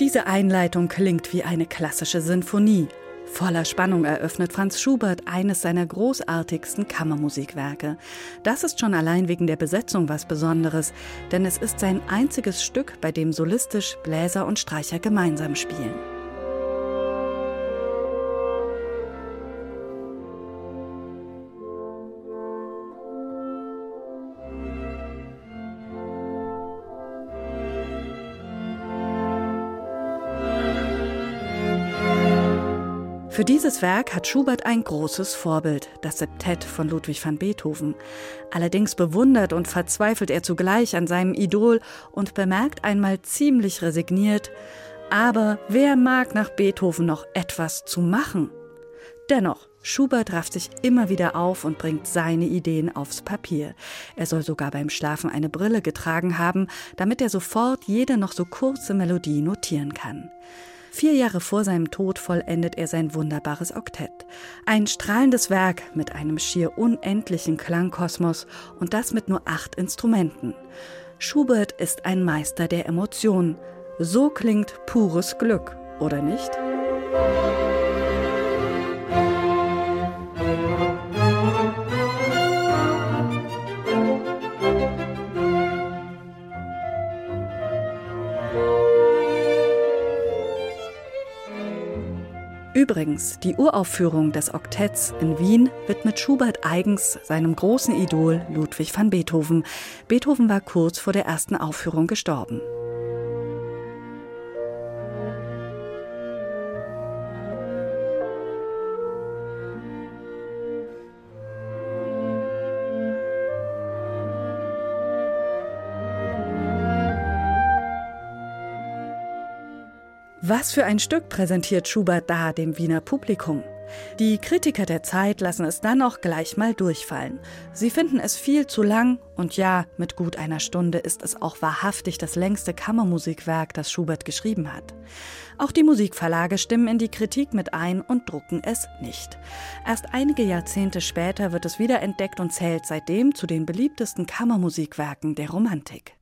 Diese Einleitung klingt wie eine klassische Sinfonie. Voller Spannung eröffnet Franz Schubert eines seiner großartigsten Kammermusikwerke. Das ist schon allein wegen der Besetzung was Besonderes, denn es ist sein einziges Stück, bei dem solistisch Bläser und Streicher gemeinsam spielen. Für dieses Werk hat Schubert ein großes Vorbild, das Septett von Ludwig van Beethoven. Allerdings bewundert und verzweifelt er zugleich an seinem Idol und bemerkt einmal ziemlich resigniert, aber wer mag nach Beethoven noch etwas zu machen? Dennoch, Schubert rafft sich immer wieder auf und bringt seine Ideen aufs Papier. Er soll sogar beim Schlafen eine Brille getragen haben, damit er sofort jede noch so kurze Melodie notieren kann. Vier Jahre vor seinem Tod vollendet er sein wunderbares Oktett. Ein strahlendes Werk mit einem schier unendlichen Klangkosmos und das mit nur acht Instrumenten. Schubert ist ein Meister der Emotionen. So klingt pures Glück, oder nicht? Übrigens, die Uraufführung des Oktetts in Wien widmet Schubert eigens seinem großen Idol Ludwig van Beethoven. Beethoven war kurz vor der ersten Aufführung gestorben. Was für ein Stück präsentiert Schubert da dem Wiener Publikum? Die Kritiker der Zeit lassen es dann auch gleich mal durchfallen. Sie finden es viel zu lang und ja, mit gut einer Stunde ist es auch wahrhaftig das längste Kammermusikwerk, das Schubert geschrieben hat. Auch die Musikverlage stimmen in die Kritik mit ein und drucken es nicht. Erst einige Jahrzehnte später wird es wiederentdeckt und zählt seitdem zu den beliebtesten Kammermusikwerken der Romantik.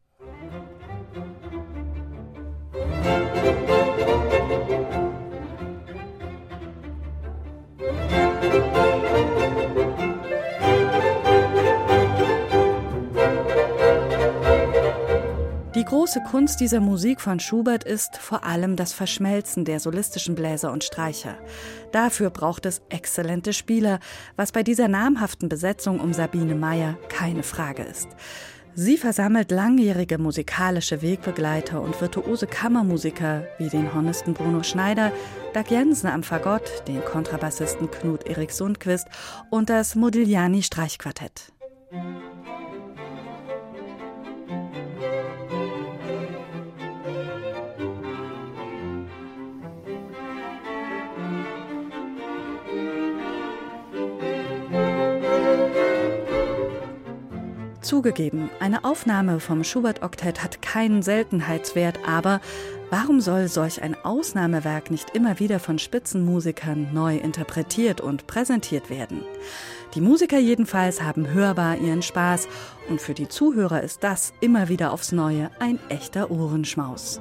Die große Kunst dieser Musik von Schubert ist vor allem das Verschmelzen der solistischen Bläser und Streicher. Dafür braucht es exzellente Spieler, was bei dieser namhaften Besetzung um Sabine Meyer keine Frage ist. Sie versammelt langjährige musikalische Wegbegleiter und virtuose Kammermusiker wie den Hornisten Bruno Schneider, Dag Jensen am Fagott, den Kontrabassisten Knut Erik Sundquist und das Modigliani Streichquartett. Zugegeben, eine Aufnahme vom Schubert-Oktett hat keinen Seltenheitswert, aber warum soll solch ein Ausnahmewerk nicht immer wieder von Spitzenmusikern neu interpretiert und präsentiert werden? Die Musiker jedenfalls haben hörbar ihren Spaß und für die Zuhörer ist das immer wieder aufs Neue ein echter Ohrenschmaus.